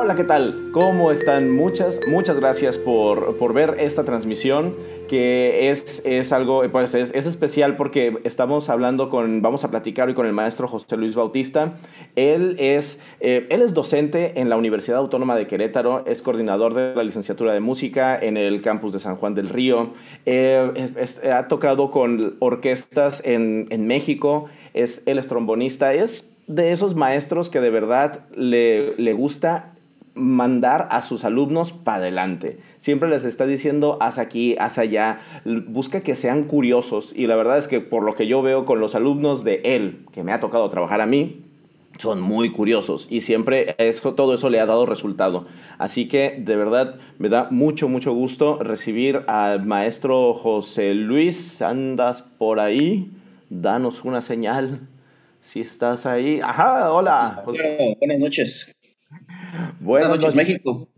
Hola, ¿qué tal? ¿Cómo están? Muchas, muchas gracias por, por ver esta transmisión que es, es algo, pues es, es, especial porque estamos hablando con, vamos a platicar hoy con el maestro José Luis Bautista. Él es, eh, él es docente en la Universidad Autónoma de Querétaro, es coordinador de la licenciatura de música en el campus de San Juan del Río, eh, ha tocado con orquestas en, en México, es, él es trombonista, es de esos maestros que de verdad le, le gusta mandar a sus alumnos para adelante. Siempre les está diciendo, haz aquí, haz allá, busca que sean curiosos. Y la verdad es que por lo que yo veo con los alumnos de él, que me ha tocado trabajar a mí, son muy curiosos y siempre eso, todo eso le ha dado resultado. Así que de verdad me da mucho, mucho gusto recibir al maestro José Luis. ¿Andas por ahí? Danos una señal. Si estás ahí. Ajá, hola. buenas noches. Buenas, noches, México.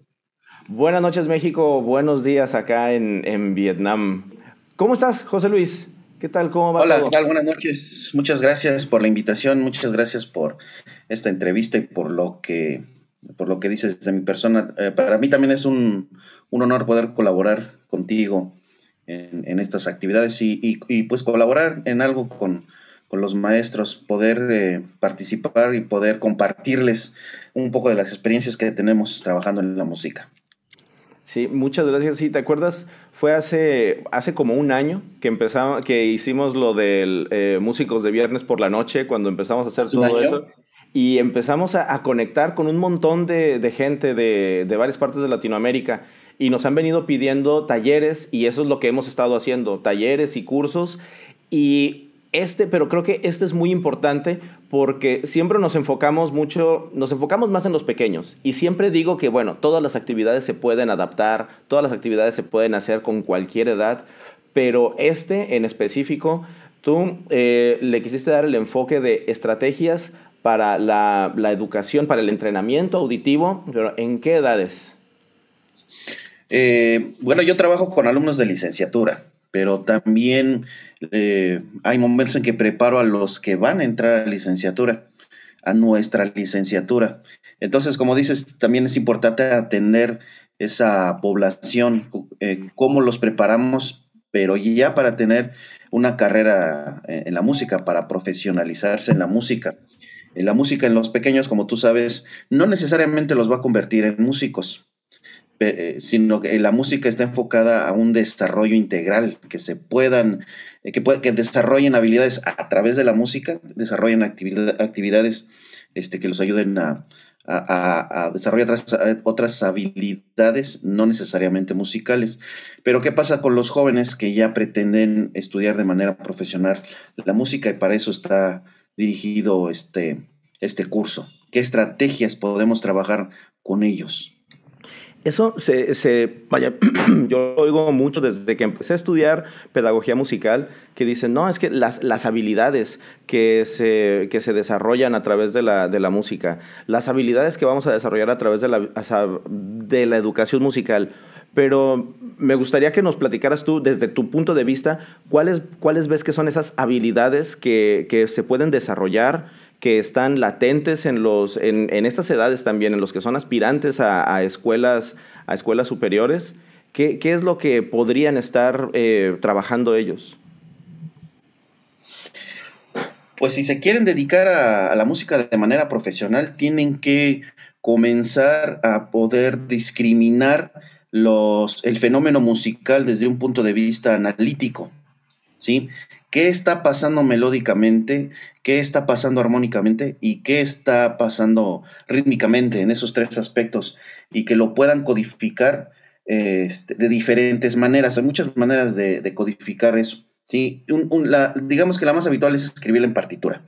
Buenas noches, México. Buenos días acá en, en, Vietnam. ¿Cómo estás, José Luis? ¿Qué tal? ¿Cómo va? Hola, todo? ¿qué tal? Buenas noches. Muchas gracias por la invitación. Muchas gracias por esta entrevista y por lo que, por lo que dices de mi persona. Eh, para mí también es un, un, honor poder colaborar contigo en, en estas actividades y, y, y, pues colaborar en algo con, con los maestros, poder eh, participar y poder compartirles un poco de las experiencias que tenemos trabajando en la música. Sí, muchas gracias. Sí, ¿te acuerdas? Fue hace, hace como un año que empezamos, que hicimos lo de eh, Músicos de Viernes por la Noche, cuando empezamos a hacer todo eso. Y empezamos a, a, conectar con un montón de, de gente de, de varias partes de Latinoamérica y nos han venido pidiendo talleres y eso es lo que hemos estado haciendo, talleres y cursos. Y este, pero creo que este es muy importante porque siempre nos enfocamos mucho, nos enfocamos más en los pequeños. Y siempre digo que, bueno, todas las actividades se pueden adaptar, todas las actividades se pueden hacer con cualquier edad, pero este en específico, tú eh, le quisiste dar el enfoque de estrategias para la, la, educación, para el entrenamiento auditivo, pero ¿en qué edades? Eh, bueno, yo trabajo con alumnos de licenciatura, pero también eh, hay momentos en que preparo a los que van a entrar a licenciatura, a nuestra licenciatura. Entonces, como dices, también es importante atender esa población, eh, cómo los preparamos, pero ya para tener una carrera en la música, para profesionalizarse en la música. En la música en los pequeños, como tú sabes, no necesariamente los va a convertir en músicos, eh, sino que la música está enfocada a un desarrollo integral, que se puedan, eh, que, que desarrollen habilidades a, través de la música, desarrollen actividad, actividades este, que los ayuden a, a, a, desarrollar otras, otras, habilidades, no necesariamente musicales. Pero ¿qué pasa con los jóvenes que ya pretenden estudiar de manera profesional la música y para eso está dirigido este, este curso? ¿Qué estrategias podemos trabajar con ellos? Eso se, se, vaya, yo oigo mucho desde que empecé a estudiar pedagogía musical, que dicen, no, es que las, las habilidades que se, que se desarrollan a través de la, de la música, las habilidades que vamos a desarrollar a través de la, de la educación musical, pero me gustaría que nos platicaras tú, desde tu punto de vista, cuáles, cuáles ves que son esas habilidades que, que se pueden desarrollar que están latentes en, los, en, en estas edades también, en los que son aspirantes a, a escuelas, a escuelas superiores, ¿qué, ¿qué, es lo que podrían estar eh, trabajando ellos? Pues si se quieren dedicar a, a la música de manera profesional, tienen que comenzar a poder discriminar los, el fenómeno musical desde un punto de vista analítico. ¿sí? Qué está pasando melódicamente, qué está pasando armónicamente y qué está pasando rítmicamente en esos tres aspectos y que lo puedan codificar este, de diferentes maneras. Hay muchas maneras de, codificar eso. ¿sí? Digamos que la más habitual es escribirla en partitura.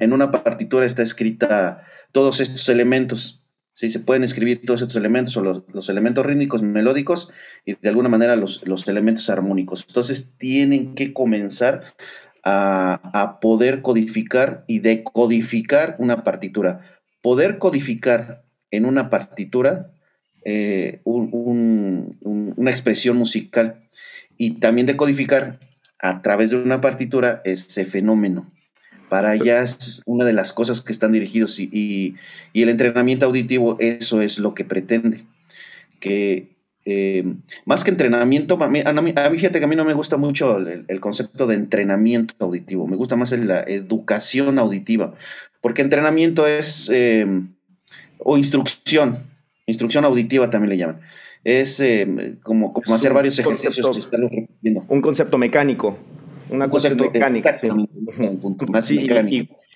En una partitura está escrita todos estos elementos ¿sí? Se pueden escribir todos estos elementos, o los, elementos rítmicos, melódicos, y de alguna manera los, los elementos armónicos. Entonces tienen que comenzar a, a, poder codificar y decodificar una partitura. Poder codificar en una partitura eh, un, un, un, una expresión musical y también decodificar a través de una partitura ese fenómeno. Para allá es una de las cosas que están dirigidos y, el entrenamiento auditivo, eso es lo que pretende. Que eh, más que entrenamiento, a mí, fíjate que a mí no me gusta mucho el, concepto de entrenamiento auditivo, me gusta más la educación auditiva, porque entrenamiento es, eh, o instrucción, instrucción auditiva también le llaman, es eh, como, como hacer varios ejercicios. un concepto mecánico. Una cosa mecánica.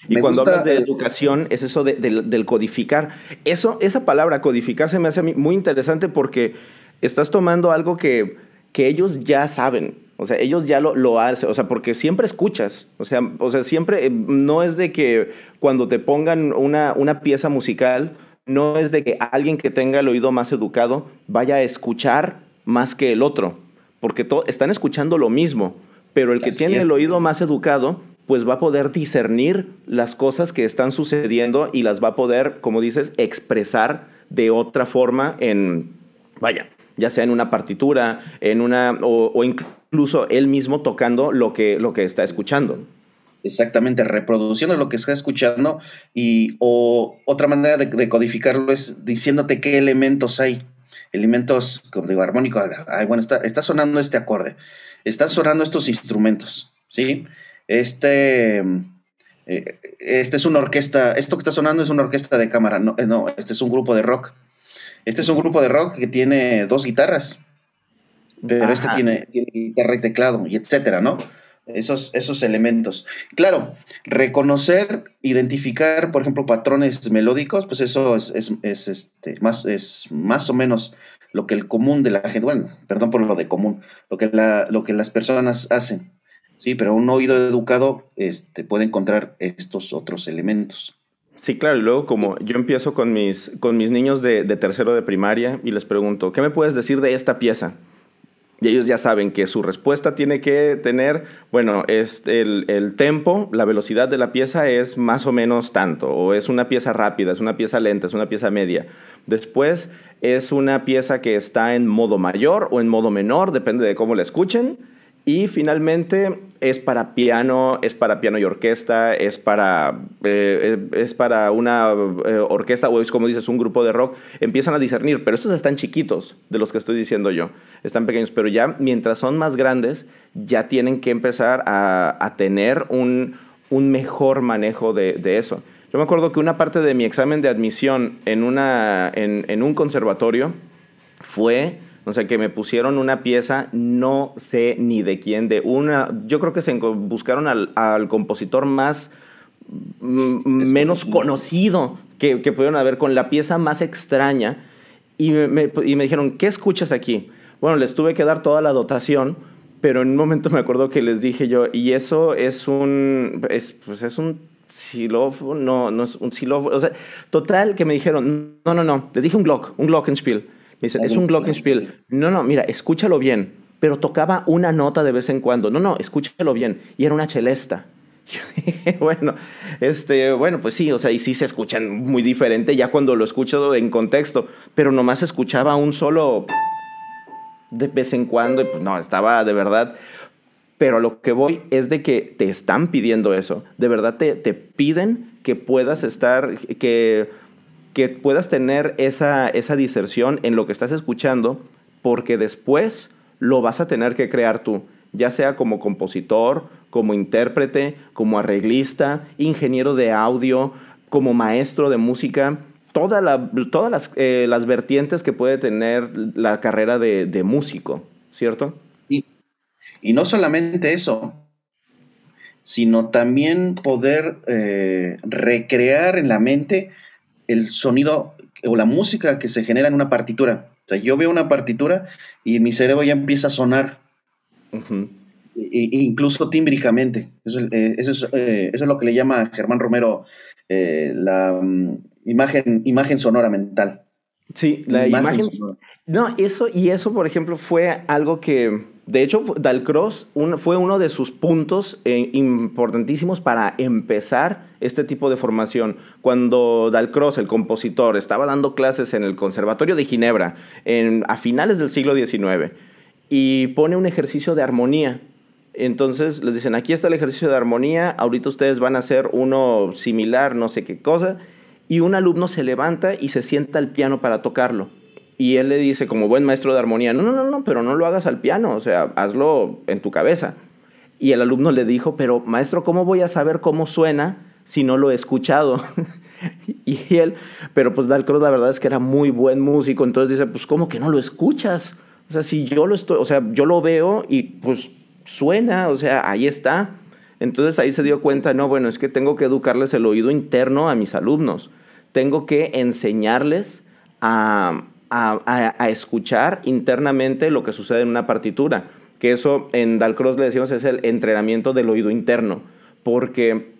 Y, cuando hablas de educación, es eso del codificar. Eso, esa palabra codificar se me hace muy interesante porque estás tomando algo que, que ellos ya saben. O sea, ellos ya lo, lo, hacen, o sea, porque siempre escuchas. O sea, o sea, siempre, eh, no es de que cuando te pongan una, una pieza musical, no es de que alguien que tenga el oído más educado vaya a escuchar más que el otro, porque están escuchando lo mismo, pero el que tiene el oído más educado, pues va a poder discernir las cosas que están sucediendo y las va a poder, como dices, expresar de otra forma en, vaya, ya sea en una partitura, en una, o, incluso él mismo tocando lo que, lo que está escuchando. Exactamente, reproduciendo lo que está escuchando y o otra manera de, codificarlo es diciéndote qué elementos hay. Elementos, como digo, armónicos. bueno, está, está sonando este acorde. Están sonando estos instrumentos, ¿sí? Este, eh, este es una orquesta, esto que está sonando es una orquesta de cámara, no, eh, no, este es un grupo de rock. Este es un grupo de rock que tiene dos guitarras, pero este tiene, tiene, guitarra y teclado, y etcétera, ¿no? Esos, esos elementos. Claro, reconocer, identificar, por ejemplo, patrones melódicos, pues eso es, es, este, más, es más o menos lo que el común de la gente, bueno, perdón por lo de común, lo que, la, lo que las personas hacen. Sí, pero un oído educado este, puede encontrar estos otros elementos. Sí, claro, y luego como yo empiezo con mis, con mis niños de, de tercero de primaria y les pregunto, ¿qué me puedes decir de esta pieza? Y ellos ya saben que su respuesta tiene que tener, bueno, es el, el, tempo, la velocidad de la pieza es más o menos tanto, o es una pieza rápida, es una pieza lenta, es una pieza media. Después es una pieza que está en modo mayor o en modo menor, depende de cómo la escuchen. Y finalmente es para piano, es para piano y orquesta, es para, eh, es para una eh, orquesta o es como dices, un grupo de rock. Empiezan a discernir, pero estos están chiquitos de los que estoy diciendo yo. Están pequeños, pero ya mientras son más grandes, ya tienen que empezar a, tener un, mejor manejo de, eso. Yo me acuerdo que una parte de mi examen de admisión en, una, en un conservatorio fue o sea, que me pusieron una pieza, no sé ni de quién, de una, yo creo que se buscaron al, compositor más, menos conocido que, que, pudieron haber, con la pieza más extraña, y me, y me dijeron, ¿qué escuchas aquí? Bueno, les tuve que dar toda la dotación, pero en un momento me acuerdo que les dije yo, y eso es un, es, pues es un xilófono, no, no es un xilófono, o sea, total que me dijeron, no, no, no, les dije un Glock, un Glockenspiel. Me dicen, es un glockenspiel. No, no, mira, escúchalo bien. Pero tocaba una nota de vez en cuando. No, no, escúchalo bien. Y era una. Yo dije, bueno, este, bueno, pues sí, o sea, y sí se escuchan muy diferente ya cuando lo escucho en contexto, pero nomás escuchaba un solo de vez en cuando y pues no, estaba de verdad. Pero a lo que voy es de que te están pidiendo eso. De verdad te, te piden que puedas estar, que que puedas tener esa, esa diserción en lo que estás escuchando, porque después lo vas a tener que crear tú, ya sea como compositor, como intérprete, como arreglista, ingeniero de audio, como maestro de música, toda la, todas las, eh, las, vertientes que puede tener la carrera de, músico, ¿cierto? Y, y, no solamente eso, sino también poder eh, recrear en la mente el sonido o la música que se genera en una partitura. O sea, yo veo una partitura y mi cerebro ya empieza a sonar. incluso tímbricamente. Eso, eh, eso, es, eh, eso, es, lo que le llama Germán Romero eh, la mm, imagen, imagen sonora mental. Sí, la imagen. no, eso, y eso, por ejemplo, fue algo que de hecho, Dalcross fue uno de sus puntos eh, importantísimos para empezar este tipo de formación. Cuando Dalcross, el compositor, estaba dando clases en el Conservatorio de Ginebra a finales del siglo XIX y pone un ejercicio de armonía Entonces les dicen, aquí está el ejercicio de armonía, ahorita ustedes van a hacer uno similar, no sé qué cosa, y un alumno se levanta y se sienta al piano para tocarlo. Y él le dice, como buen maestro de armonía, no, no, no, no, pero no lo hagas al piano, o sea, hazlo en tu cabeza. Y el alumno le dijo, pero maestro, ¿cómo voy a saber cómo suena si no lo he escuchado? y él, pero pues Dalcross la verdad es que era muy buen músico, entonces dice, pues ¿cómo que no lo escuchas? O sea, si yo lo estoy, o sea, yo lo veo y pues suena, o sea, ahí está. Entonces ahí se dio cuenta, no, bueno, es que tengo que educarles el oído interno a mis alumnos. Tengo que enseñarles a, a, escuchar internamente lo que sucede en una partitura. Que eso en Dalcross le decimos es el entrenamiento del oído interno. Porque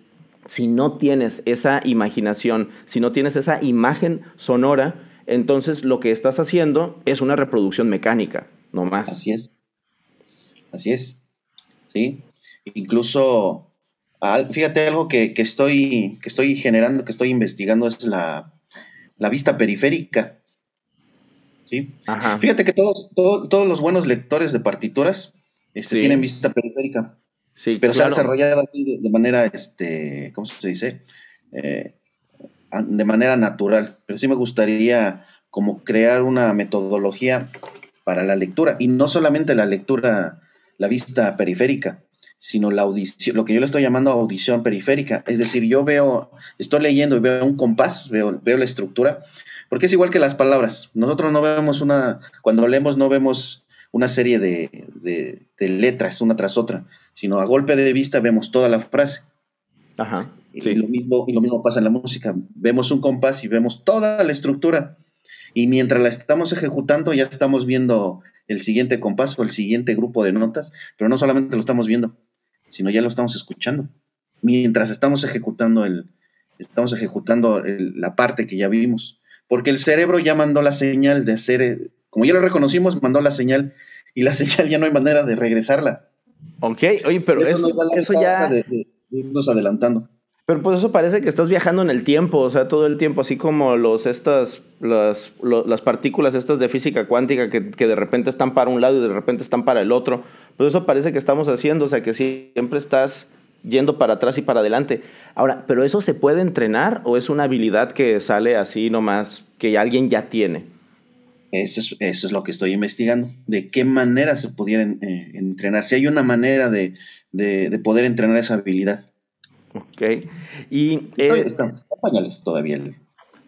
si no tienes esa imaginación, si no tienes esa imagen sonora, entonces lo que estás haciendo es una reproducción mecánica, no más. Así es. Así es. Sí. Incluso, fíjate algo que, estoy, que estoy generando, que estoy investigando, es la, vista periférica. ¿Sí? Fíjate que todos, todos los buenos lectores de partituras este, tienen vista periférica. Sí, pero se ha desarrollado así de, manera, este, ¿cómo se dice? Eh, de manera natural. Pero sí me gustaría como crear una metodología para la lectura y no solamente la lectura, la vista periférica, sino la audición, lo que yo le estoy llamando audición periférica. Es decir, yo veo, estoy leyendo y veo un compás, veo, veo la estructura, porque es igual que las palabras. Nosotros no vemos una, cuando leemos no vemos una serie de, letras una tras otra, sino a golpe de vista vemos toda la frase. Ajá. Y, lo mismo, y lo mismo pasa en la música. Vemos un compás y vemos toda la estructura. Y mientras la estamos ejecutando, ya estamos viendo el siguiente compás o el siguiente grupo de notas, pero no solamente lo estamos viendo, sino ya lo estamos escuchando. Mientras estamos ejecutando el, estamos ejecutando la parte que ya vimos. Porque el cerebro ya mandó la señal de hacer, como ya lo reconocimos, mandó la señal y la señal ya no hay manera de regresarla. Ok, oye, pero eso, eso, ya... De, irnos adelantando. Pero pues eso parece que estás viajando en el tiempo, o sea, todo el tiempo, así como los, estas, las, las partículas estas de física cuántica que, que, de repente están para un lado y de repente están para el otro. Pues eso parece que estamos haciendo, o sea, que siempre estás yendo para atrás y para adelante. Ahora, ¿pero eso se puede entrenar o es una habilidad que sale así nomás, que alguien ya tiene? Eso es, lo que estoy investigando. ¿De qué manera se pudiera eh, entrenar? Si hay una manera de, poder entrenar esa habilidad. Ok. Y. Eh, pañales todavía.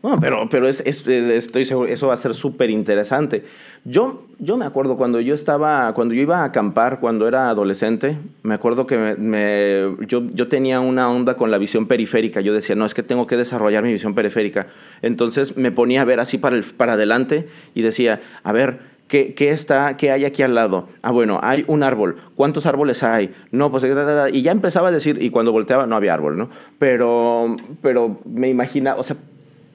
No, pero, pero es, estoy seguro, eso va a ser súper interesante. Yo, yo me acuerdo cuando yo estaba, cuando yo iba a acampar, cuando era adolescente, me acuerdo que me, yo, yo tenía una onda con la visión periférica. Yo decía, no, es que tengo que desarrollar mi visión periférica. Entonces me ponía a ver así para, el, para adelante y decía, a ver, ¿Qué, ¿Qué, está, ¿Qué hay aquí al lado? Ah, bueno, hay un árbol. ¿Cuántos árboles hay? No, pues... Y ya empezaba a decir, y cuando volteaba no había árbol, ¿no? Pero, pero me imagina, o sea,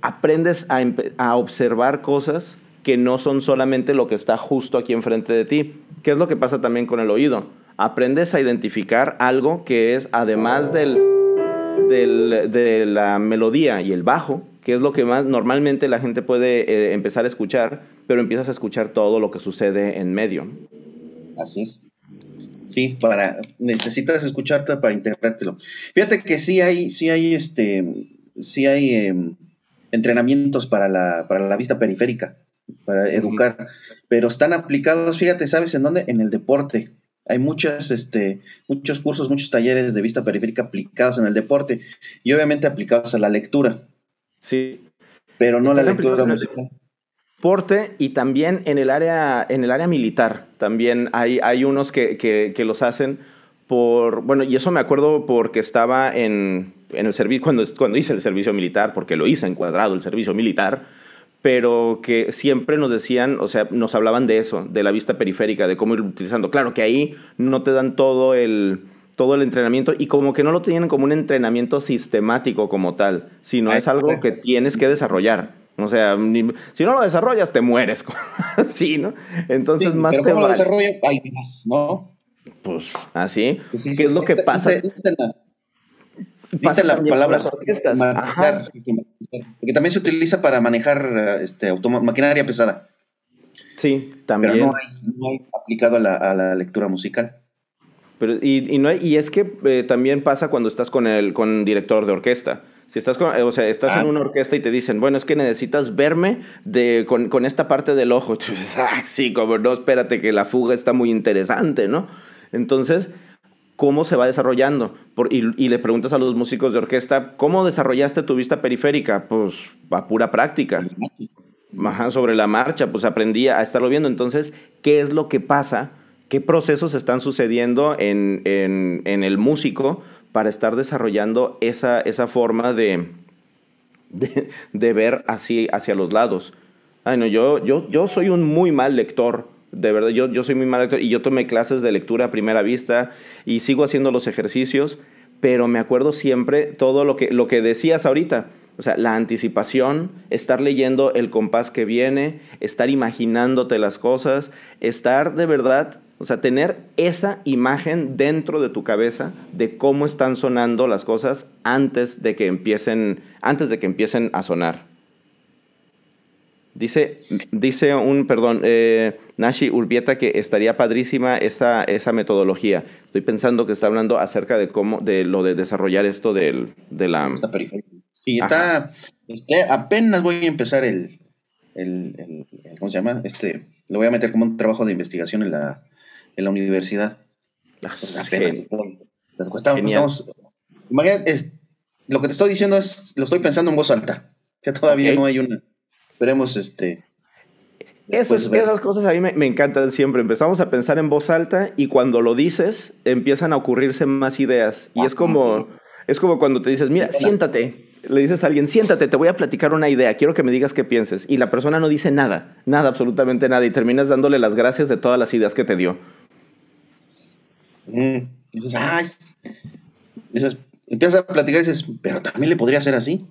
aprendes a, observar cosas que no son solamente lo que está justo aquí enfrente de ti. ¿Qué es lo que pasa también con el oído? Aprendes a identificar algo que es, además del, de la melodía y el bajo, que es lo que más normalmente la gente puede eh, empezar a escuchar, pero empiezas a escuchar todo lo que sucede en medio. Así es. Sí, para necesitas escucharte para integrártelo. Fíjate que sí hay, sí hay este, sí hay em, entrenamientos para la, para la vista periférica, para educar, pero están aplicados, fíjate, ¿sabes en dónde? En el deporte. Hay muchas, este, muchos cursos, muchos talleres de vista periférica aplicados en el deporte y obviamente aplicados a la lectura. Sí. Pero no la lectura musical. Y también en el área, en el área militar. También hay, hay unos que, que, que los hacen por, bueno, y eso me acuerdo porque estaba en, en el servicio, cuando, cuando hice el servicio militar, porque lo hice encuadrado el servicio militar, pero que siempre nos decían, o sea, nos hablaban de eso, de la vista periférica, de cómo ir utilizando. Claro que ahí no te dan todo el, todo el entrenamiento y como que no lo tienen como un entrenamiento sistemático como tal, sino es algo que tienes que desarrollar. O sea, si no lo desarrollas, te mueres. sí, ¿no? Entonces, más pero te lo desarrollas, hay más, ¿no? Pues, así. Pues ¿Qué es lo que pasa? Viste la palabra porque también se utiliza para manejar este, maquinaria pesada. Sí, también. Pero no hay, aplicado a la, lectura musical. Pero, y, no, y es que eh, también pasa cuando estás con el con director de orquesta. Si estás, con, o sea, estás en ah. una orquesta y te dicen, bueno, es que necesitas verme de, con, con esta parte del ojo. tú dices, ah, sí, como no, espérate que la fuga está muy interesante, ¿no? Entonces, ¿cómo se va desarrollando? Por, y, y, le preguntas a los músicos de orquesta, ¿cómo desarrollaste tu vista periférica? Pues a pura práctica. Ajá, sobre la marcha, pues aprendí a estarlo viendo. Entonces, ¿qué es lo que pasa? ¿Qué procesos están sucediendo en, en, en el músico para estar desarrollando esa, esa forma de, de, ver así hacia los lados. Ay, yo, yo, yo soy un muy mal lector. De verdad, yo, yo soy muy mal lector y yo tomé clases de lectura a primera vista y sigo haciendo los ejercicios, pero me acuerdo siempre todo lo que, lo que decías ahorita. O sea, la anticipación, estar leyendo el compás que viene, estar imaginándote las cosas, estar de verdad o sea, tener esa imagen dentro de tu cabeza de cómo están sonando las cosas antes de que empiecen, antes de que empiecen a sonar. Dice, dice un, perdón, eh, Nashi Urbieta que estaría padrísima esa, esa metodología. Estoy pensando que está hablando acerca de cómo, de lo de desarrollar esto del, de la... Está Sí, está, apenas voy a empezar el, el, el, ¿cómo se llama? Este, lo voy a meter como un trabajo de investigación en la, en la universidad. Ah, lo que te estoy diciendo es, lo estoy pensando en voz alta, que todavía no hay una. Esperemos, este. Eso es, esas cosas a mí me, encantan siempre. Empezamos a pensar en voz alta y cuando lo dices empiezan a ocurrirse más ideas. Y es como, es como cuando te dices, mira, siéntate. Le dices a alguien, siéntate, te voy a platicar una idea, quiero que me digas qué pienses. Y la persona no dice nada, nada, absolutamente nada. Y terminas dándole las gracias de todas las ideas que te dio. Mm. dices, ah, empiezas a platicar y dices, pero también le podría ser así.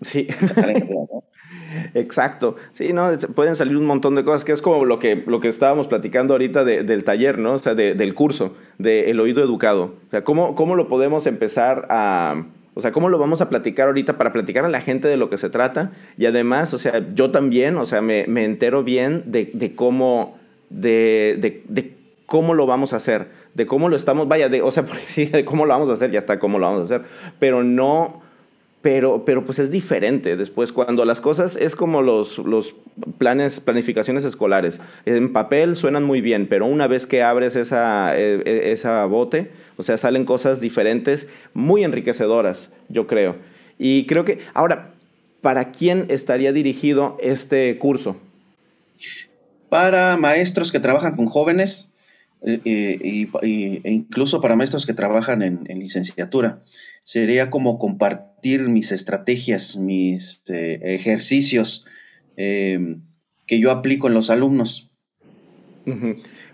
Sí. Exacto. Sí, ¿no? Pueden salir un montón de cosas, que es como lo que, lo que estábamos platicando ahorita del taller, ¿no? O sea, del curso, del oído educado. O sea, ¿cómo, ¿cómo lo podemos empezar a... O sea, ¿cómo lo vamos a platicar ahorita para platicar a la gente de lo que se trata? Y además, o sea, yo también, o sea, me, me entero bien de, de cómo, de, de, de, cómo lo vamos a hacer de cómo lo estamos, vaya, de, o sea, sí, de cómo lo vamos a hacer, ya está cómo lo vamos a hacer, pero no, pero, pero pues es diferente después cuando las cosas es como los, los planes, planificaciones escolares. En papel suenan muy bien, pero una vez que abres esa, e, e, esa bote, o sea, salen cosas diferentes, muy enriquecedoras, yo creo. Y creo que, ahora, ¿para quién estaría dirigido este curso? Para maestros que trabajan con jóvenes eh, eh, y, e incluso para maestros que trabajan en, licenciatura. Sería como compartir mis estrategias, mis eh, ejercicios em, que yo aplico en los alumnos.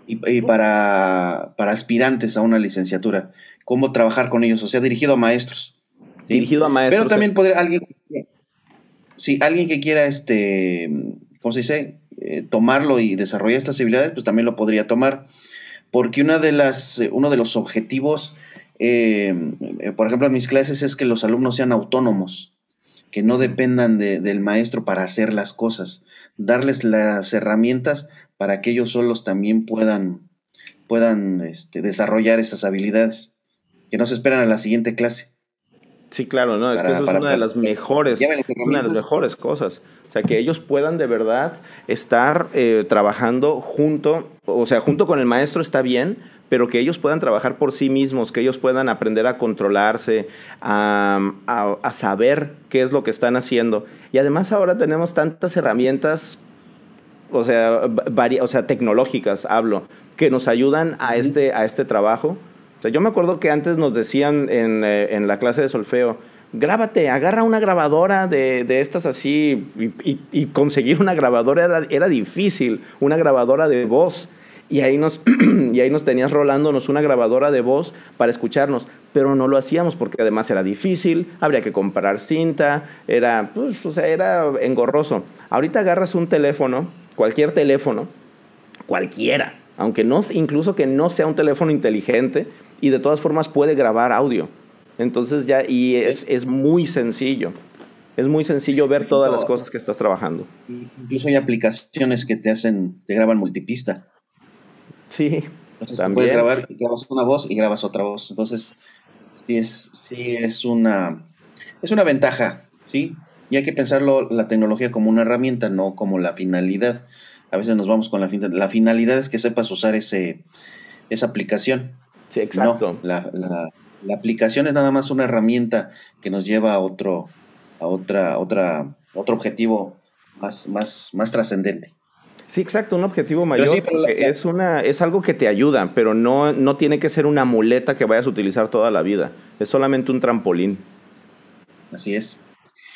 y, para, para, aspirantes a una licenciatura, cómo trabajar con ellos, o sea, dirigido a maestros. Dirigido a maestros. Pero también podría alguien, si alguien que quiera, este, ¿cómo se dice? tomarlo y desarrollar estas habilidades, pues también lo podría tomar porque una de las, eh, uno de los objetivos, eh, eh, por ejemplo, en mis clases es que los alumnos sean autónomos, que no dependan del maestro para hacer las cosas, darles las herramientas para que ellos solos también puedan, puedan este, desarrollar esas habilidades, que no se esperan a la siguiente clase. Sí, claro, no, es que eso es una de las mejores, una de las mejores cosas. O sea, que ellos puedan de verdad estar eh, trabajando junto, o sea, junto con el maestro está bien, pero que ellos puedan trabajar por sí mismos, que ellos puedan aprender a controlarse, a, a, saber qué es lo que están haciendo. Y además ahora tenemos tantas herramientas, o sea, o sea tecnológicas, hablo, que nos ayudan a este, a este trabajo. O sea, yo me acuerdo que antes nos decían en, eh, en la clase de solfeo, grábate, agarra una grabadora de, de estas así y, y, conseguir una grabadora era, era, difícil, una grabadora de voz. Y ahí, nos, y ahí nos tenías rolándonos una grabadora de voz para escucharnos, pero no lo hacíamos porque además era difícil, habría que comprar cinta, era, pues, o sea, era engorroso. Ahorita agarras un teléfono, cualquier teléfono, cualquiera, aunque no, incluso que no sea un teléfono inteligente, y de todas formas puede grabar audio. Entonces ya, y es, es muy sencillo. Es muy sencillo ver todas las cosas que estás trabajando. Incluso hay aplicaciones que te hacen, te graban multipista. Sí, También. Puedes grabar, grabas una voz y grabas otra voz. Entonces, sí es, sí es una, es una ventaja, ¿sí? Y hay que pensarlo la tecnología como una herramienta, no como la finalidad. A veces nos vamos con la finalidad. La finalidad es que sepas usar ese, esa aplicación. Sí, exacto. la, la, la, aplicación es nada más una herramienta que nos lleva a otro, a otra, otra, otro objetivo más, más, más trascendente. Sí, exacto, un objetivo mayor es una es algo que te ayuda, pero no, no tiene que ser una muleta que vayas a utilizar toda la vida. Es solamente un trampolín. Así es.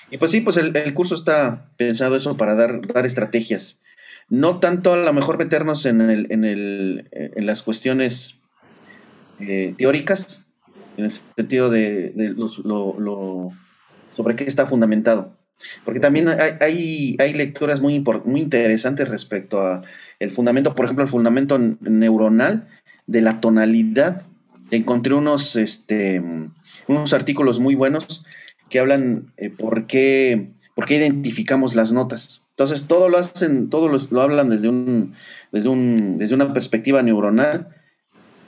Y pues sí, pues el, curso está pensado eso para dar, dar estrategias. No tanto a lo mejor meternos en, el, en, el, en las cuestiones eh, teóricas, en el sentido de, lo, sobre qué está fundamentado. Porque también hay, hay, lecturas muy, muy interesantes respecto a el fundamento, por ejemplo, el fundamento neuronal de la tonalidad. Encontré unos, este, unos artículos muy buenos que hablan eh, por, qué, por qué identificamos las notas. Entonces, todo lo hacen, todo lo, hablan desde, un, desde, un, desde una perspectiva neuronal,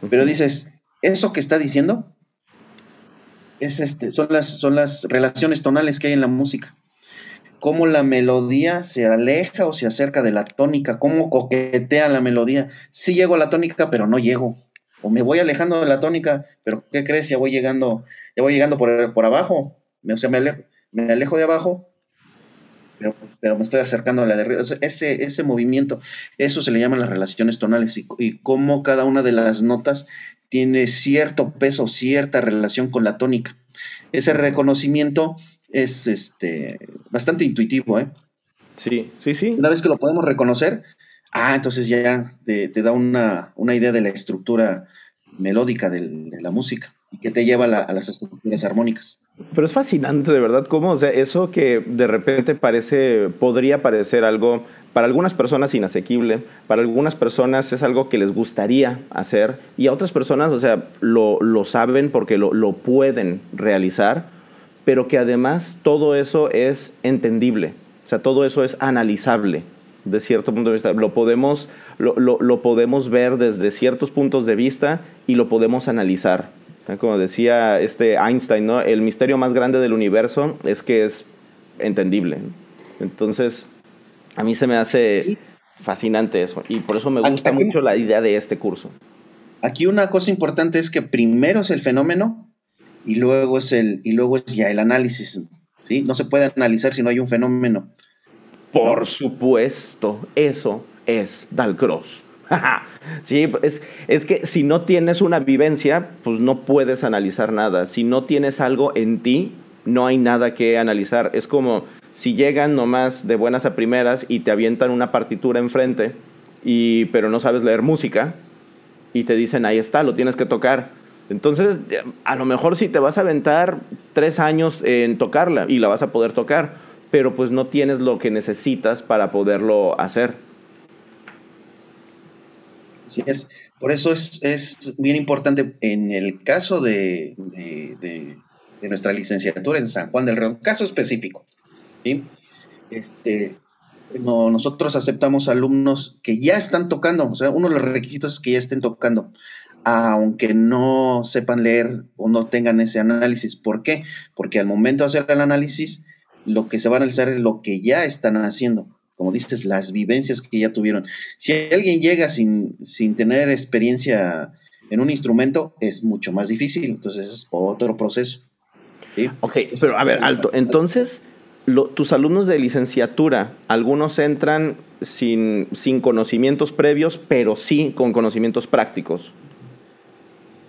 pero dices, eso que está diciendo es este, son, las, son las relaciones tonales que hay en la música. Cómo la melodía se aleja o se acerca de la tónica, cómo coquetea la melodía. Sí llego a la tónica, pero no llego. O me voy alejando de la tónica, pero ¿qué crees? Ya voy llegando, ya voy llegando por, por abajo. O sea, me alejo, me alejo de abajo, pero, pero, me estoy acercando a la de arriba. ese, ese movimiento, eso se le llaman las relaciones tonales y, y cómo cada una de las notas tiene cierto peso, cierta relación con la tónica. Ese reconocimiento es este, bastante intuitivo, ¿eh? Sí, sí, sí. Una vez que lo podemos reconocer, ah, entonces ya te, da una, idea de la estructura melódica de la música y que te lleva a las estructuras armónicas. Pero es fascinante, de verdad, cómo, o sea, eso que de repente parece, podría parecer algo para algunas personas inasequible, para algunas personas es algo que les gustaría hacer y a otras personas, o sea, lo, saben porque lo, lo, pueden realizar, pero que además todo eso es entendible, o sea, todo eso es analizable de cierto punto de vista. Lo podemos, lo, lo podemos ver desde ciertos puntos de vista y lo podemos analizar. Como decía este Einstein, ¿no? el misterio más grande del universo es que es entendible. Entonces, a mí se me hace fascinante eso y por eso me gusta mucho la idea de este curso. Aquí una cosa importante es que primero es el fenómeno y luego es el y luego es ya el análisis, ¿sí? No se puede analizar si no hay un fenómeno. Por supuesto, eso es Dalcross. sí, es, es que si no tienes una vivencia, pues no puedes analizar nada. Si no tienes algo en ti, no hay nada que analizar. Es como si llegan nomás de buenas a primeras y te avientan una partitura enfrente, y, pero no sabes leer música, y te dicen, ahí está, lo tienes que tocar. Entonces, a lo mejor si te vas a aventar tres años en tocarla y la vas a poder tocar, pero pues no tienes lo que necesitas para poderlo hacer. Sí, es. Por eso es, es bien importante en el caso de, de, de, nuestra licenciatura en San Juan del Río, caso específico. Este, no, nosotros aceptamos alumnos que ya están tocando, o sea, uno de los requisitos es que ya estén tocando, aunque no sepan leer o no tengan ese análisis. ¿Por qué? Porque al momento de hacer el análisis, lo que se va a analizar es lo que ya están haciendo, como dices, las vivencias que ya tuvieron. Si alguien llega sin, sin tener experiencia en un instrumento, es mucho más difícil, entonces es otro proceso. Ok, pero a ver, alto, entonces tus alumnos de licenciatura, algunos entran sin, sin, conocimientos previos, pero sí con conocimientos prácticos.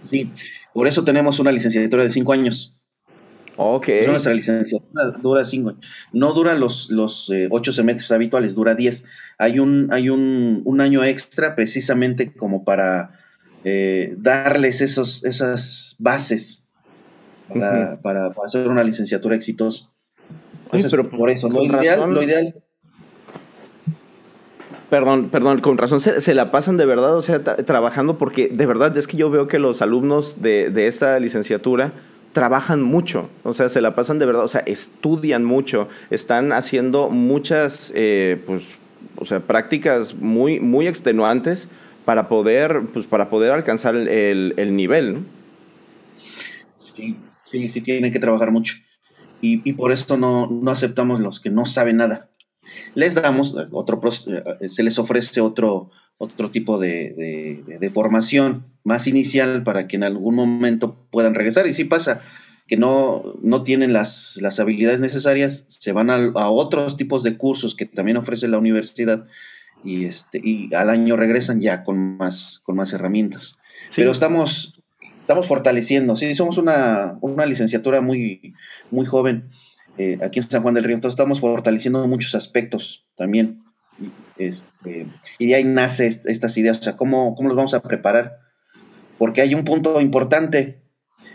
Sí, por eso tenemos una licenciatura de cinco años. Ok. nuestra licenciatura dura cinco años. No dura los, los eh, ocho semestres habituales, dura diez. Hay un, hay un, un año extra precisamente como para eh, darles esos, esas bases para, para hacer una licenciatura exitosa pero por eso, lo ideal, lo ideal. Perdón, perdón, con razón se, la pasan de verdad, o sea, trabajando, porque de verdad es que yo veo que los alumnos de, de esta licenciatura trabajan mucho, o sea, se la pasan de verdad, o sea, estudian mucho, están haciendo muchas, eh, pues, o sea, prácticas muy, muy extenuantes, para poder, pues, para poder alcanzar el, nivel. Sí, sí, sí, tienen que trabajar mucho. Y, por eso no, no, aceptamos los que no saben nada. Les damos otro, eh, se les ofrece otro, otro tipo de, de, formación más inicial para que en algún momento puedan regresar. Y si pasa que no, no tienen las, las, habilidades necesarias, se van a, a, otros tipos de cursos que también ofrece la universidad y, este, y al año regresan ya con más, con más herramientas. Pero estamos, estamos fortaleciendo, sí, somos una, una licenciatura muy, muy joven eh, aquí en San Juan del Río, entonces estamos fortaleciendo muchos aspectos también. Este, y de ahí nace estas ideas, o sea, ¿cómo, ¿cómo los vamos a preparar? Porque hay un punto importante,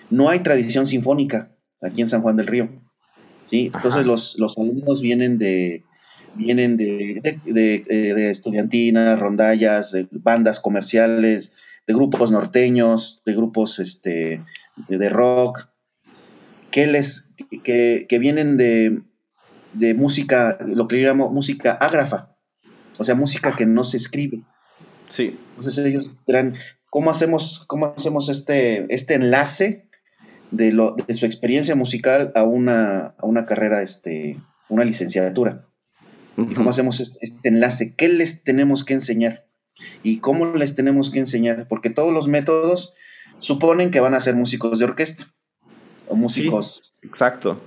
no hay tradición sinfónica aquí en San Juan del Río. ¿sí? Entonces los, los alumnos vienen de, vienen de, de, de, estudiantinas, rondallas, de bandas comerciales, de grupos norteños, de grupos este, de, rock, que, les, que, que vienen de, de música, lo que yo llamo música ágrafa, o sea, música que no se escribe. Sí. Entonces ellos dirán, ¿cómo hacemos, cómo hacemos este, este enlace de, lo, de su experiencia musical a una, a una carrera, este, una licenciatura? ¿Y cómo hacemos este enlace? ¿Qué les tenemos que enseñar? ¿Y cómo les tenemos que enseñar? Porque todos los métodos suponen que van a ser músicos de orquesta o músicos. exacto.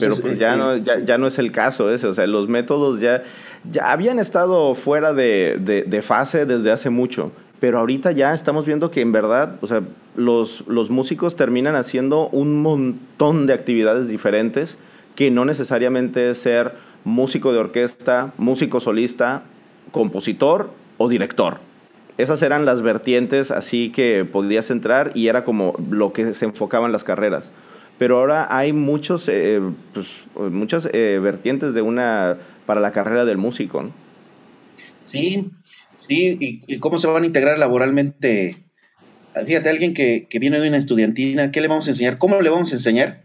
Pero pues ya, eh, no, ya, no es el caso ese. O sea, los métodos ya, ya habían estado fuera de, de, fase desde hace mucho. Pero ahorita ya estamos viendo que en verdad, o sea, los, los músicos terminan haciendo un montón de actividades diferentes que no necesariamente es ser músico de orquesta, músico solista, compositor o director. Esas eran las vertientes así que podías entrar y era como lo que se enfocaban las carreras. Pero ahora hay muchos, eh, pues, muchas eh, vertientes de una para la carrera del músico. Sí, sí, y, cómo se van a integrar laboralmente. Fíjate, alguien que, que viene de una estudiantina, ¿qué le vamos a enseñar? ¿Cómo le vamos a enseñar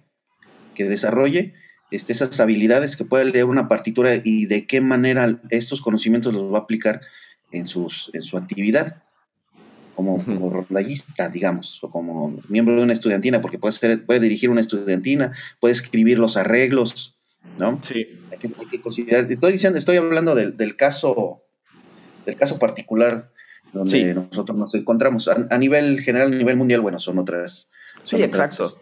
que desarrolle? este, esas habilidades que puede leer una partitura y de qué manera estos conocimientos los va a aplicar en, sus, en su actividad como, como digamos, o como miembro de una estudiantina, porque puede, ser, puede dirigir una estudiantina, puede escribir los arreglos, ¿no? Sí. Hay que, considerar, estoy diciendo, estoy hablando del, del caso, del caso particular donde nosotros nos encontramos. A, nivel general, a nivel mundial, bueno, son otras. sí, exacto.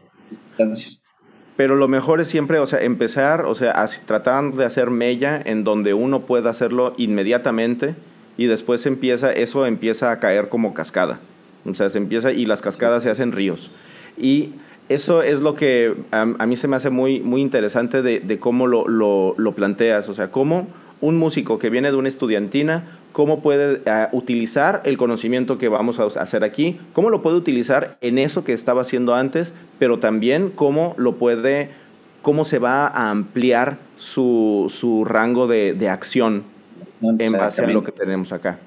Pero lo mejor es siempre, o sea, empezar, o sea, tratando de hacer mella en donde uno pueda hacerlo inmediatamente y después empieza, eso empieza a caer como cascada. O sea, se empieza y las cascadas se hacen ríos. Y eso es lo que a, mí se me hace muy, muy interesante de, de cómo lo, lo, lo, planteas. O sea, cómo un músico que viene de una estudiantina cómo puede eh, utilizar el conocimiento que vamos a hacer aquí, cómo lo puede utilizar en eso que estaba haciendo antes, pero también cómo lo puede, cómo se va a ampliar su, su rango de, de acción en base a lo que tenemos acá.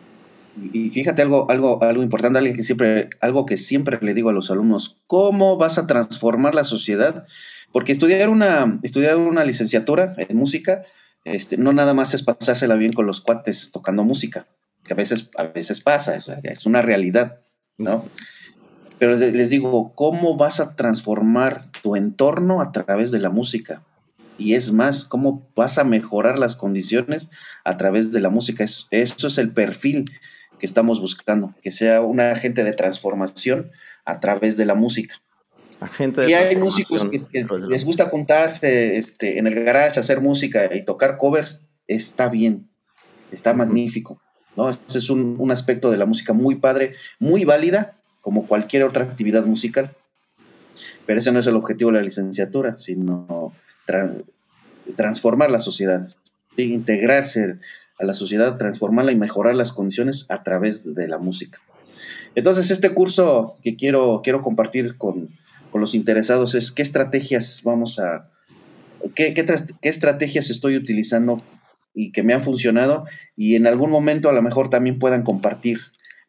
Y fíjate algo, algo, algo importante, algo que, siempre, algo que siempre le digo a los alumnos, ¿cómo vas a transformar la sociedad? Porque estudiar una, estudiar una licenciatura en música este, no nada más es pasársela bien con los cuates tocando música, que a veces, a veces pasa, es, una realidad, ¿no? Pero les digo, ¿cómo vas a transformar tu entorno a través de la música? Y es más, ¿cómo vas a mejorar las condiciones a través de la música? eso es el perfil que estamos buscando, que sea un agente de transformación a través de la música y hay músicos que, les gusta juntarse este, en el garage, hacer música y tocar covers. Está bien, está magnífico. ¿no? Ese es un, aspecto de la música muy padre, muy válida, como cualquier otra actividad musical. Pero ese no es el objetivo de la licenciatura, sino transformar la sociedad, integrarse a la sociedad, transformarla y mejorar las condiciones a través de la música. Entonces, este curso que quiero, quiero compartir con, con los interesados es qué estrategias vamos a, qué, qué, estrategias estoy utilizando y que me han funcionado y en algún momento a lo mejor también puedan compartir,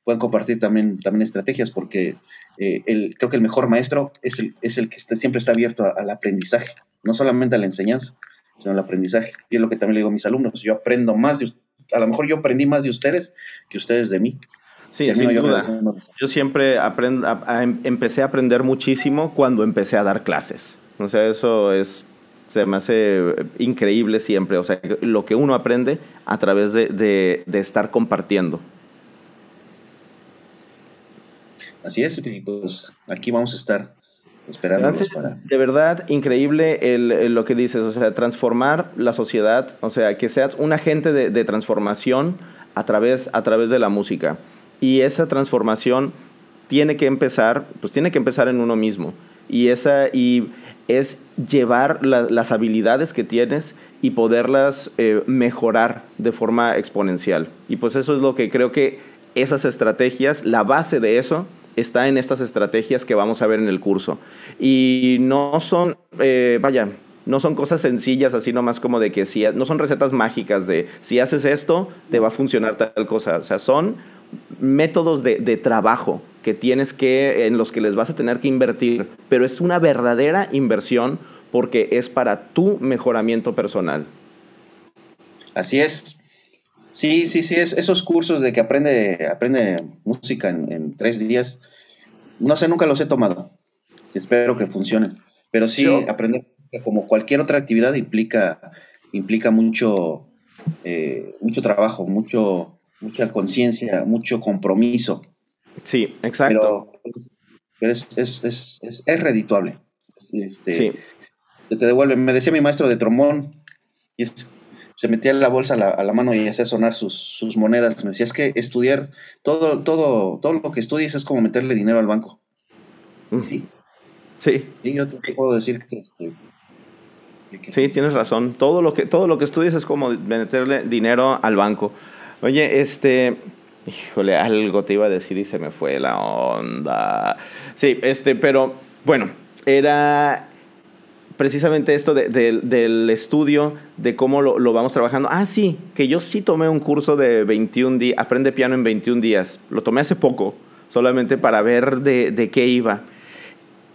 puedan compartir también, también estrategias porque eh, el, creo que el mejor maestro es el, es el que siempre está abierto al aprendizaje, no solamente a la enseñanza, sino al aprendizaje. Y es lo que también le digo a mis alumnos, yo aprendo más de a lo mejor yo aprendí más de ustedes que ustedes de mí. Sí, sin duda. Yo siempre em, empecé a aprender muchísimo cuando empecé a dar clases. O sea, eso es, se me hace increíble siempre. O sea, lo que uno aprende a través de, de, estar compartiendo. Así es, pues aquí vamos a estar esperando para... De verdad, increíble el, lo que dices, o sea, transformar la sociedad, o sea, que seas un agente de, de transformación a través, a través de la música. Y esa transformación tiene que empezar, pues tiene que empezar en uno mismo. Y, esa, y es llevar las habilidades que tienes y poderlas eh, mejorar de forma exponencial. Y pues eso es lo que creo que esas estrategias, la base de eso está en estas estrategias que vamos a ver en el curso. Y no son, eh, vaya, no son cosas sencillas así nomás como de que si, no son recetas mágicas de si haces esto, te va a funcionar tal cosa. O sea, son métodos de, trabajo que tienes que, en los que les vas a tener que invertir, pero es una verdadera inversión porque es para tu mejoramiento personal. Así es. Sí, sí, sí, es esos cursos de que aprende, aprende música en, tres días, no sé, nunca los he tomado. Espero que funcionen. Pero sí, aprender como cualquier otra actividad implica, implica mucho, eh, mucho trabajo, mucho, mucha conciencia, mucho compromiso. Sí, exacto. Pero, es, es, es, es, redituable. Este, sí. Te devuelve. Me decía mi maestro de trombón, y se metía la bolsa a la, mano y hacía sonar sus, sus, monedas. Me decía, es que estudiar, todo, todo, todo lo que estudies es como meterle dinero al banco. Sí. Sí. Y yo te puedo decir que, este, sí, tienes razón. Todo lo, que, todo lo que estudies es como meterle dinero al banco. Oye, este. Híjole, algo te iba a decir y se me fue la onda. Sí, este, pero bueno, era precisamente esto del estudio, de cómo lo, vamos trabajando. Ah, sí, que yo sí tomé un curso de 21 días, aprende piano en 21 días. Lo tomé hace poco, solamente para ver de, de qué iba.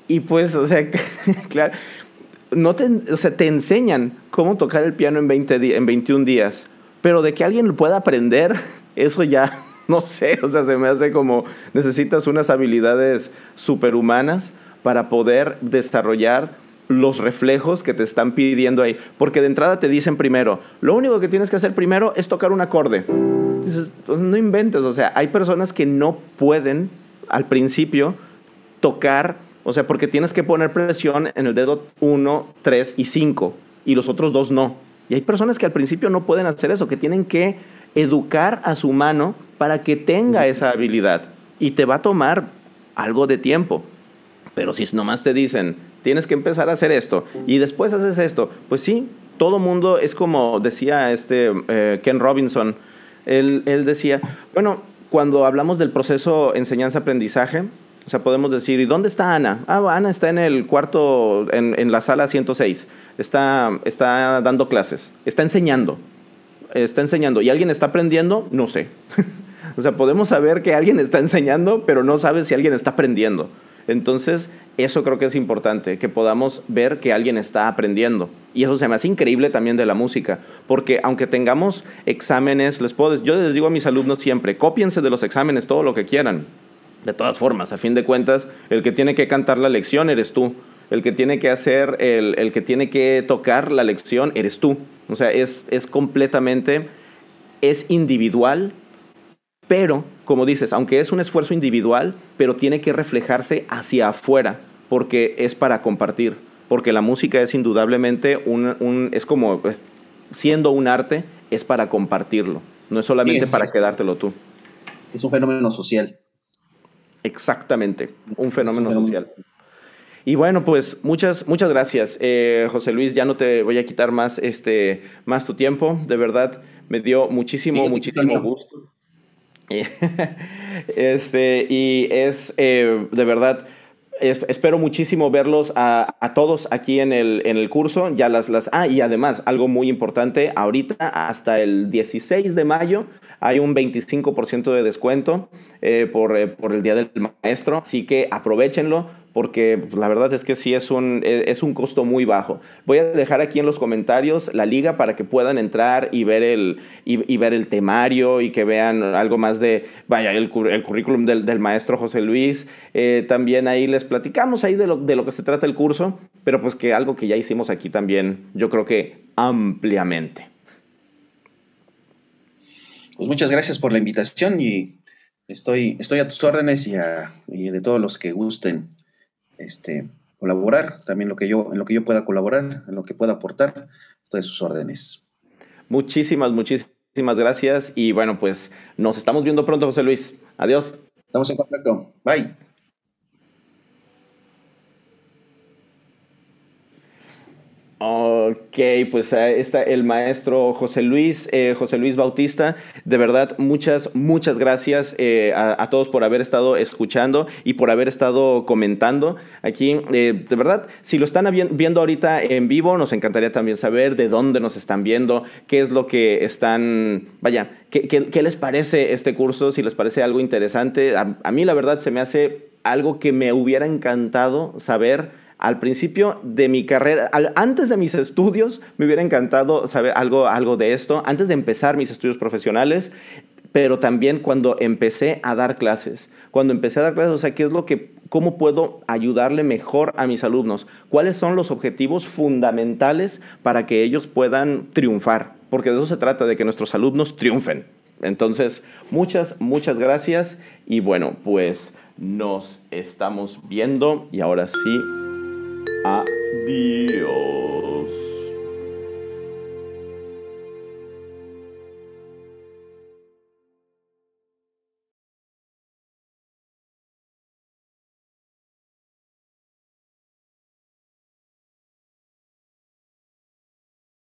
Y pues, o sea, claro, no te, o sea, te enseñan cómo tocar el piano en, 20 en 21 días pero de que alguien lo pueda aprender, eso ya, no sé, o sea, se me hace como necesitas unas habilidades superhumanas para poder desarrollar los reflejos que te están pidiendo ahí. Porque de entrada te dicen primero, lo único que tienes que hacer primero es tocar un acorde. Dices, pues, no inventes, o sea, hay personas que no pueden al principio tocar, o sea, porque tienes que poner presión en el dedo 1, 3 y 5 y los otros dos no. Y hay personas que al principio no pueden hacer eso, que tienen que educar a su mano para que tenga esa habilidad. Y te va a tomar algo de tiempo. Pero si nomás te dicen, tienes que empezar a hacer esto y después haces esto, pues sí, todo mundo es como decía este eh, Ken Robinson, él, decía, bueno, cuando hablamos del proceso enseñanza-aprendizaje, o sea, podemos decir, ¿y dónde está Ana? Ah, Ana está en el cuarto, en, la sala 106 está, está dando clases, está enseñando, está enseñando y alguien está aprendiendo, no sé. o sea, podemos saber que alguien está enseñando, pero no sabes si alguien está aprendiendo. Entonces, eso creo que es importante, que podamos ver que alguien está aprendiendo. Y eso se me hace increíble también de la música, porque aunque tengamos exámenes, les puedo, yo les digo a mis alumnos siempre, cópiense de los exámenes todo lo que quieran. De todas formas, a fin de cuentas, el que tiene que cantar la lección eres tú el que tiene que hacer, el, que tiene que tocar la lección, eres tú. O sea, es, es completamente, es individual, pero, como dices, aunque es un esfuerzo individual, pero tiene que reflejarse hacia afuera, porque es para compartir, porque la música es indudablemente un, es como, pues, siendo un arte, es para compartirlo, no es solamente para quedártelo tú. Es un fenómeno social. Exactamente, un fenómeno, un fenómeno social. Y bueno, pues muchas, muchas gracias, eh, José Luis. Ya no te voy a quitar más, este, más tu tiempo. De verdad, me dio muchísimo, muchísimo gusto. este, y es eh, de verdad. espero muchísimo verlos a, a, todos aquí en el, en el curso. Ya las, las. Ah, y además, algo muy importante, ahorita hasta el 16 de mayo hay un 25% de descuento eh, por, eh, por el Día del Maestro, así que aprovechenlo porque la verdad es que sí es un, e, es un costo muy bajo. Voy a dejar aquí en los comentarios la liga para que puedan entrar y ver el, y, ver el temario y que vean algo más de, vaya, el, el currículum del, del, maestro José Luis. Eh, también ahí les platicamos ahí de lo, de lo que se trata el curso, pero pues que algo que ya hicimos aquí también, yo creo que ampliamente. Pues muchas gracias por la invitación y estoy, estoy a tus órdenes y, a, y de todos los que gusten este, colaborar, también lo que yo, en lo que yo pueda colaborar, en lo que pueda aportar, todas sus órdenes. Muchísimas, muchísimas gracias y bueno, pues nos estamos viendo pronto, José Luis. Adiós. Estamos en contacto. Bye. Ok, pues ahí está el maestro José Luis, eh, José Luis Bautista. De verdad, muchas, muchas gracias eh, a, todos por haber estado escuchando y por haber estado comentando aquí. Eh, de verdad, si lo están viendo ahorita en vivo, nos encantaría también saber de dónde nos están viendo, qué es lo que están, vaya, qué, les parece este curso, si les parece algo interesante. a mí la verdad se me hace algo que me hubiera encantado saber al principio de mi carrera, antes de mis estudios, me hubiera encantado saber algo, algo de esto, antes de empezar mis estudios profesionales, pero también cuando empecé a dar clases. Cuando empecé a dar clases, o sea, ¿qué es lo que, cómo puedo ayudarle mejor a mis alumnos? ¿Cuáles son los objetivos fundamentales para que ellos puedan triunfar? Porque de eso se trata, de que nuestros alumnos triunfen. Entonces, muchas, muchas gracias y bueno, pues nos estamos viendo y ahora sí Adiós.